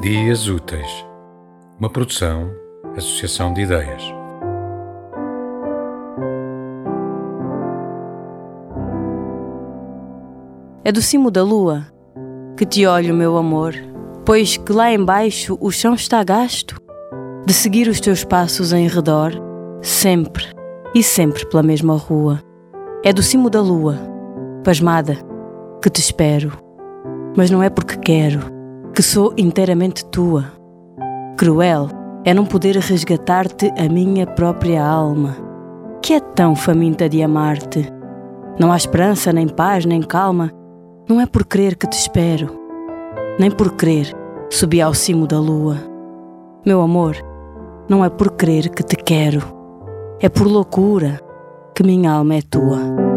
Dias Úteis, uma produção, associação de ideias. É do cimo da lua que te olho, meu amor, pois que lá embaixo o chão está gasto de seguir os teus passos em redor, sempre e sempre pela mesma rua. É do cimo da lua, pasmada, que te espero, mas não é porque quero que sou inteiramente tua. Cruel é não poder resgatar-te a minha própria alma, que é tão faminta de amar-te. Não há esperança, nem paz, nem calma. Não é por crer que te espero, nem por crer subi ao cimo da lua. Meu amor, não é por crer que te quero, é por loucura que minha alma é tua.